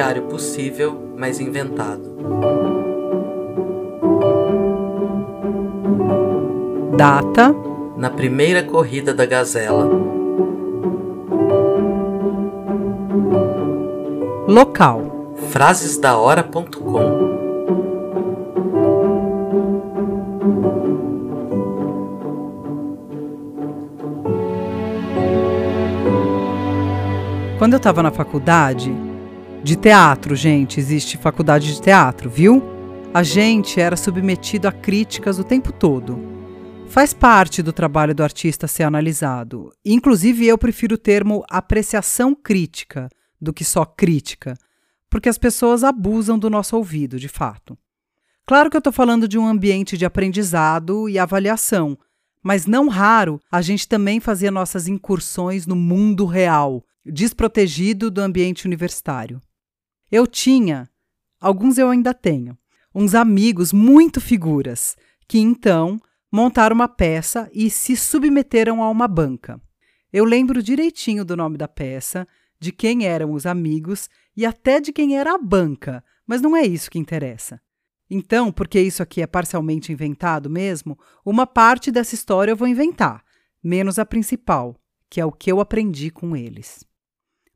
diário possível, mas inventado. Data: Na primeira corrida da Gazela. Local: Frasesdahora.com Quando eu estava na faculdade de teatro, gente, existe faculdade de teatro, viu? A gente era submetido a críticas o tempo todo. Faz parte do trabalho do artista ser analisado. Inclusive, eu prefiro o termo apreciação crítica do que só crítica, porque as pessoas abusam do nosso ouvido, de fato. Claro que eu estou falando de um ambiente de aprendizado e avaliação, mas não raro a gente também fazia nossas incursões no mundo real, desprotegido do ambiente universitário. Eu tinha, alguns eu ainda tenho, uns amigos muito figuras que então montaram uma peça e se submeteram a uma banca. Eu lembro direitinho do nome da peça, de quem eram os amigos e até de quem era a banca, mas não é isso que interessa. Então, porque isso aqui é parcialmente inventado mesmo, uma parte dessa história eu vou inventar, menos a principal, que é o que eu aprendi com eles.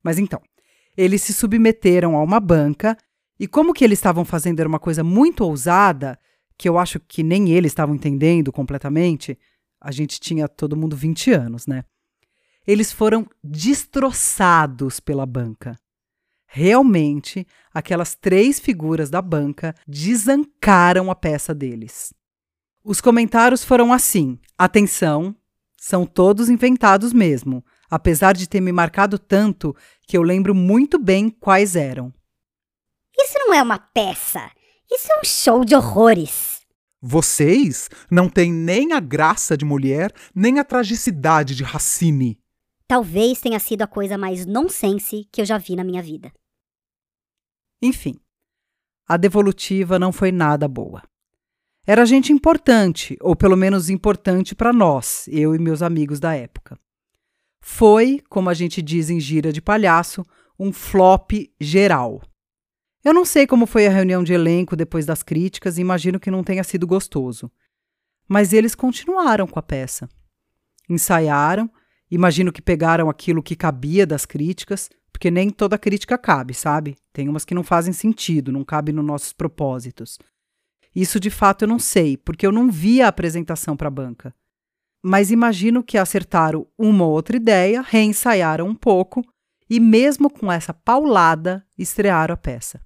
Mas então, eles se submeteram a uma banca e como que eles estavam fazendo era uma coisa muito ousada, que eu acho que nem eles estavam entendendo completamente, a gente tinha todo mundo 20 anos, né? Eles foram destroçados pela banca. Realmente, aquelas três figuras da banca desancaram a peça deles. Os comentários foram assim: atenção, são todos inventados mesmo apesar de ter me marcado tanto que eu lembro muito bem quais eram. Isso não é uma peça. Isso é um show de horrores. Vocês não têm nem a graça de mulher, nem a tragicidade de Racine. Talvez tenha sido a coisa mais nonsense que eu já vi na minha vida. Enfim, a devolutiva não foi nada boa. Era gente importante, ou pelo menos importante para nós, eu e meus amigos da época. Foi, como a gente diz em gira de palhaço, um flop geral. Eu não sei como foi a reunião de elenco depois das críticas e imagino que não tenha sido gostoso. Mas eles continuaram com a peça. Ensaiaram, imagino que pegaram aquilo que cabia das críticas, porque nem toda crítica cabe, sabe? Tem umas que não fazem sentido, não cabem nos nossos propósitos. Isso de fato eu não sei, porque eu não vi a apresentação para a banca mas imagino que acertaram uma ou outra ideia, reensaiaram um pouco e, mesmo com essa paulada, estrearam a peça.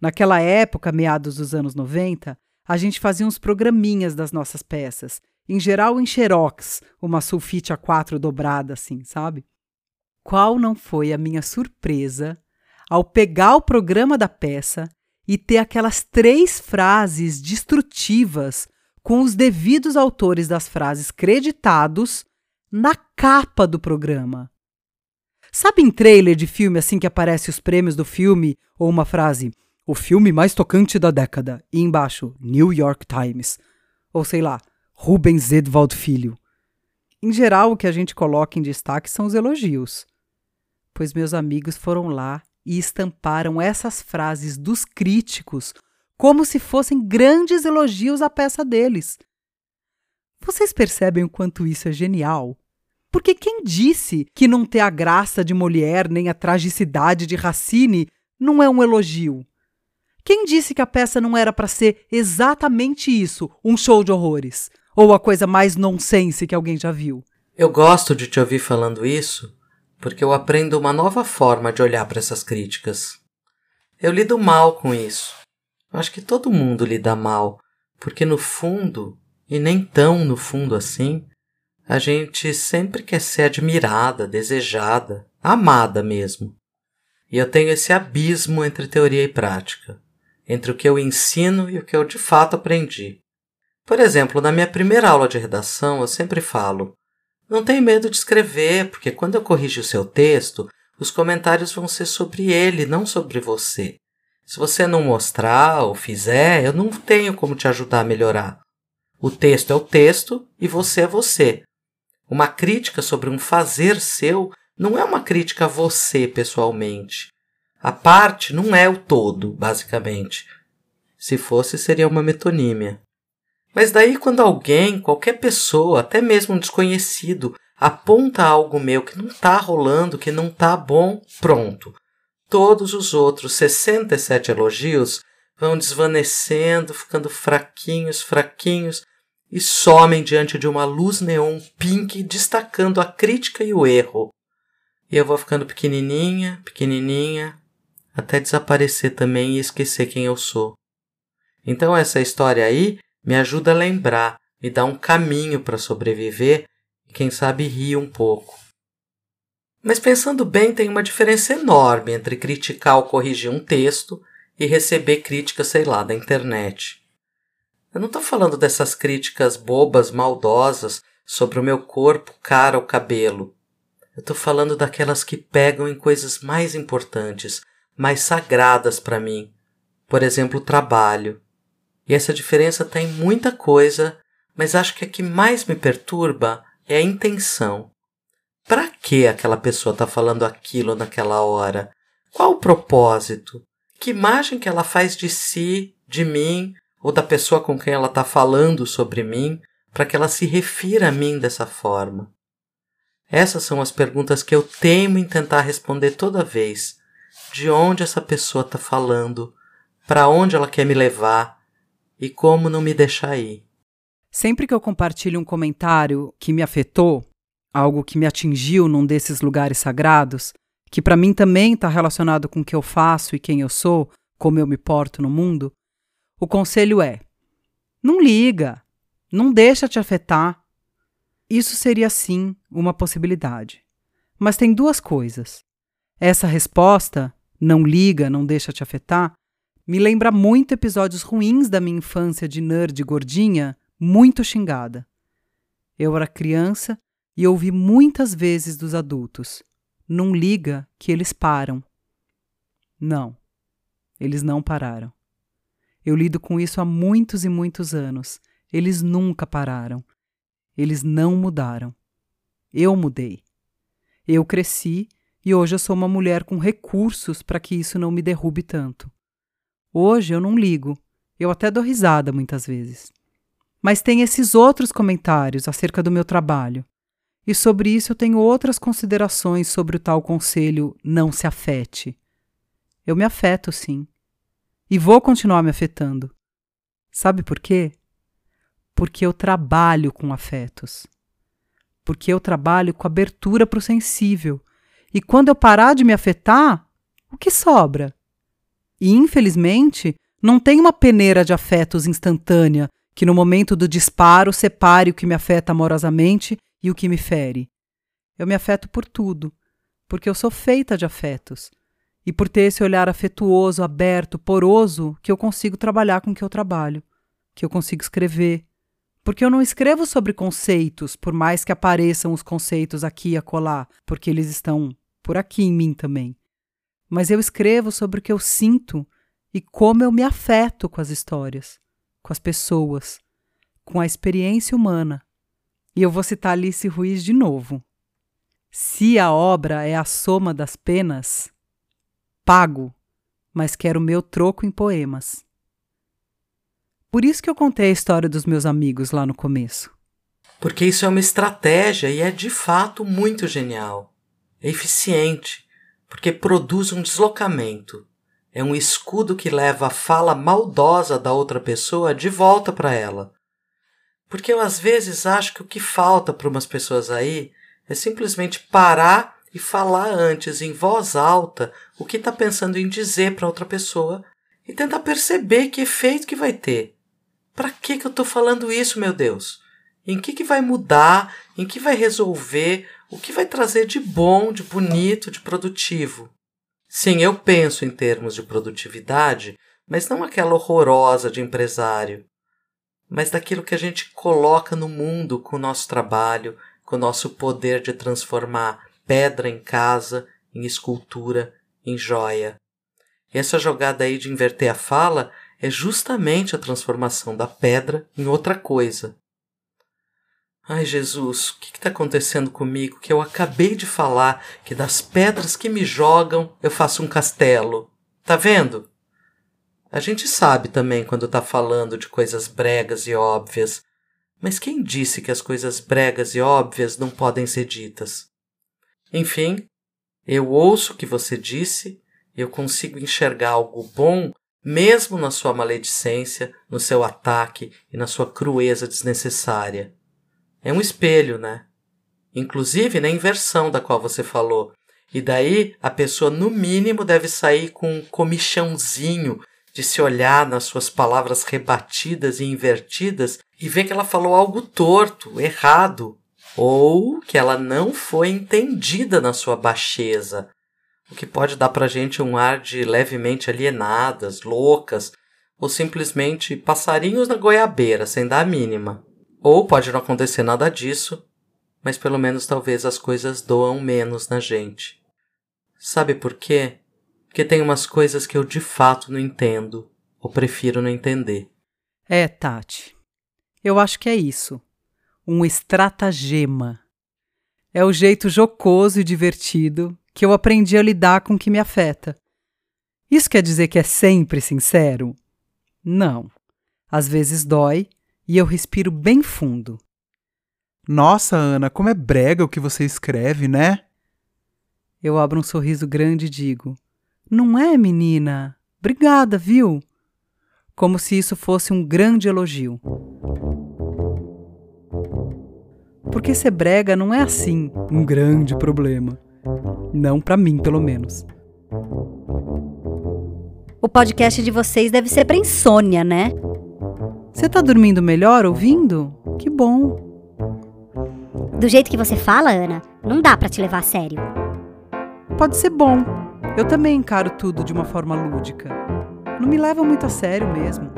Naquela época, meados dos anos 90, a gente fazia uns programinhas das nossas peças, em geral em xerox, uma sulfite A4 dobrada assim, sabe? Qual não foi a minha surpresa ao pegar o programa da peça e ter aquelas três frases destrutivas com os devidos autores das frases creditados na capa do programa. Sabe em trailer de filme assim que aparece os prêmios do filme ou uma frase o filme mais tocante da década e embaixo New York Times ou sei lá, Rubens Edvald Filho. Em geral, o que a gente coloca em destaque são os elogios. Pois meus amigos foram lá e estamparam essas frases dos críticos como se fossem grandes elogios à peça deles. Vocês percebem o quanto isso é genial? Porque quem disse que não ter a graça de Molière nem a tragicidade de Racine não é um elogio? Quem disse que a peça não era para ser exatamente isso, um show de horrores? Ou a coisa mais nonsense que alguém já viu? Eu gosto de te ouvir falando isso porque eu aprendo uma nova forma de olhar para essas críticas. Eu lido mal com isso. Acho que todo mundo lida mal, porque no fundo, e nem tão no fundo assim, a gente sempre quer ser admirada, desejada, amada mesmo. E eu tenho esse abismo entre teoria e prática, entre o que eu ensino e o que eu de fato aprendi. Por exemplo, na minha primeira aula de redação, eu sempre falo: não tenha medo de escrever, porque quando eu corrigir o seu texto, os comentários vão ser sobre ele, não sobre você. Se você não mostrar ou fizer, eu não tenho como te ajudar a melhorar. O texto é o texto e você é você. Uma crítica sobre um fazer seu não é uma crítica a você pessoalmente. A parte não é o todo, basicamente. Se fosse, seria uma metonímia. Mas daí, quando alguém, qualquer pessoa, até mesmo um desconhecido, aponta algo meu que não está rolando, que não está bom, pronto. Todos os outros 67 elogios vão desvanecendo, ficando fraquinhos, fraquinhos e somem diante de uma luz neon pink destacando a crítica e o erro. E eu vou ficando pequenininha, pequenininha, até desaparecer também e esquecer quem eu sou. Então essa história aí me ajuda a lembrar, me dá um caminho para sobreviver e quem sabe rir um pouco. Mas pensando bem, tem uma diferença enorme entre criticar ou corrigir um texto e receber críticas, sei lá, da internet. Eu não estou falando dessas críticas bobas, maldosas sobre o meu corpo, cara ou cabelo. Eu estou falando daquelas que pegam em coisas mais importantes, mais sagradas para mim. Por exemplo, o trabalho. E essa diferença está em muita coisa, mas acho que a que mais me perturba é a intenção. Que aquela pessoa está falando aquilo naquela hora? Qual o propósito? Que imagem que ela faz de si, de mim ou da pessoa com quem ela está falando sobre mim para que ela se refira a mim dessa forma? Essas são as perguntas que eu teimo em tentar responder toda vez. De onde essa pessoa está falando? Para onde ela quer me levar? E como não me deixar ir? Sempre que eu compartilho um comentário que me afetou, algo que me atingiu num desses lugares sagrados, que para mim também está relacionado com o que eu faço e quem eu sou, como eu me porto no mundo, o conselho é: não liga, não deixa te afetar. Isso seria sim uma possibilidade. Mas tem duas coisas. Essa resposta, não liga, não deixa te afetar, me lembra muito episódios ruins da minha infância de nerd gordinha, muito xingada. Eu era criança e ouvi muitas vezes dos adultos: não liga que eles param. Não, eles não pararam. Eu lido com isso há muitos e muitos anos. Eles nunca pararam. Eles não mudaram. Eu mudei. Eu cresci e hoje eu sou uma mulher com recursos para que isso não me derrube tanto. Hoje eu não ligo. Eu até dou risada muitas vezes. Mas tem esses outros comentários acerca do meu trabalho. E sobre isso eu tenho outras considerações sobre o tal conselho não se afete. Eu me afeto, sim. E vou continuar me afetando. Sabe por quê? Porque eu trabalho com afetos. Porque eu trabalho com abertura para o sensível. E quando eu parar de me afetar, o que sobra? E infelizmente, não tem uma peneira de afetos instantânea que no momento do disparo separe o que me afeta amorosamente e o que me fere. Eu me afeto por tudo, porque eu sou feita de afetos. E por ter esse olhar afetuoso, aberto, poroso, que eu consigo trabalhar com o que eu trabalho, que eu consigo escrever. Porque eu não escrevo sobre conceitos, por mais que apareçam os conceitos aqui e acolá, porque eles estão por aqui em mim também. Mas eu escrevo sobre o que eu sinto e como eu me afeto com as histórias, com as pessoas, com a experiência humana. E eu vou citar Alice Ruiz de novo. Se a obra é a soma das penas, pago, mas quero meu troco em poemas. Por isso que eu contei a história dos meus amigos lá no começo. Porque isso é uma estratégia e é de fato muito genial. É eficiente, porque produz um deslocamento. É um escudo que leva a fala maldosa da outra pessoa de volta para ela. Porque eu às vezes acho que o que falta para umas pessoas aí é simplesmente parar e falar antes em voz alta o que está pensando em dizer para outra pessoa e tentar perceber que efeito que vai ter. Para que que eu estou falando isso, meu Deus? Em que que vai mudar? Em que vai resolver? O que vai trazer de bom, de bonito, de produtivo? Sim, eu penso em termos de produtividade, mas não aquela horrorosa de empresário mas daquilo que a gente coloca no mundo com o nosso trabalho, com o nosso poder de transformar pedra em casa, em escultura, em joia. E essa jogada aí de inverter a fala é justamente a transformação da pedra em outra coisa. Ai, Jesus, o que está acontecendo comigo? Que eu acabei de falar que das pedras que me jogam eu faço um castelo. Tá vendo? A gente sabe também quando está falando de coisas bregas e óbvias, mas quem disse que as coisas bregas e óbvias não podem ser ditas? Enfim, eu ouço o que você disse, eu consigo enxergar algo bom mesmo na sua maledicência, no seu ataque e na sua crueza desnecessária. É um espelho, né? Inclusive na inversão da qual você falou. E daí a pessoa, no mínimo, deve sair com um comichãozinho de se olhar nas suas palavras rebatidas e invertidas e ver que ela falou algo torto, errado, ou que ela não foi entendida na sua baixeza, o que pode dar pra gente um ar de levemente alienadas, loucas, ou simplesmente passarinhos na goiabeira, sem dar a mínima. Ou pode não acontecer nada disso, mas pelo menos talvez as coisas doam menos na gente. Sabe por quê? Porque tem umas coisas que eu de fato não entendo, ou prefiro não entender. É, Tati. Eu acho que é isso. Um estratagema. É o jeito jocoso e divertido que eu aprendi a lidar com o que me afeta. Isso quer dizer que é sempre sincero? Não. Às vezes dói e eu respiro bem fundo. Nossa, Ana, como é brega o que você escreve, né? Eu abro um sorriso grande e digo: Não é, menina? Obrigada, viu? Como se isso fosse um grande elogio. Porque ser brega não é assim um grande problema. Não para mim, pelo menos. O podcast de vocês deve ser pra insônia, né? Você tá dormindo melhor ouvindo? Que bom. Do jeito que você fala, Ana, não dá para te levar a sério. Pode ser bom. Eu também encaro tudo de uma forma lúdica. Não me leva muito a sério mesmo.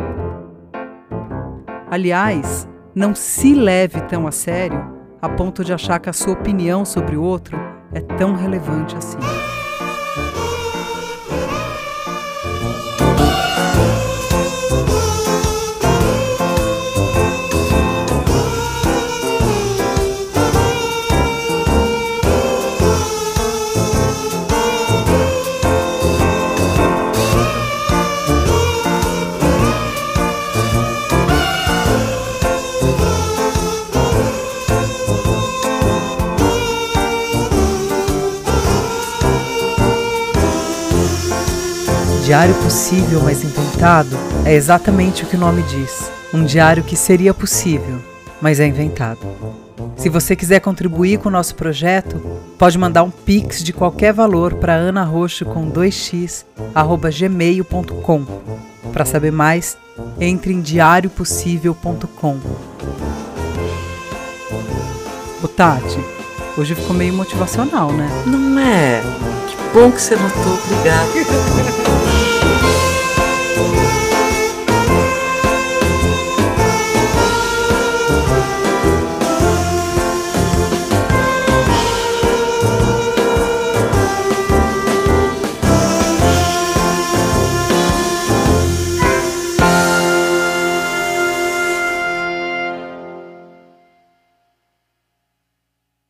Aliás, não se leve tão a sério a ponto de achar que a sua opinião sobre o outro é tão relevante assim. Diário possível, mas inventado é exatamente o que o nome diz. Um diário que seria possível, mas é inventado. Se você quiser contribuir com o nosso projeto, pode mandar um pix de qualquer valor para anaroxo com 2x gmail.com. Para saber mais, entre em diariopossível.com. O Tati, hoje ficou meio motivacional, né? Não é? Que bom que você notou, obrigado.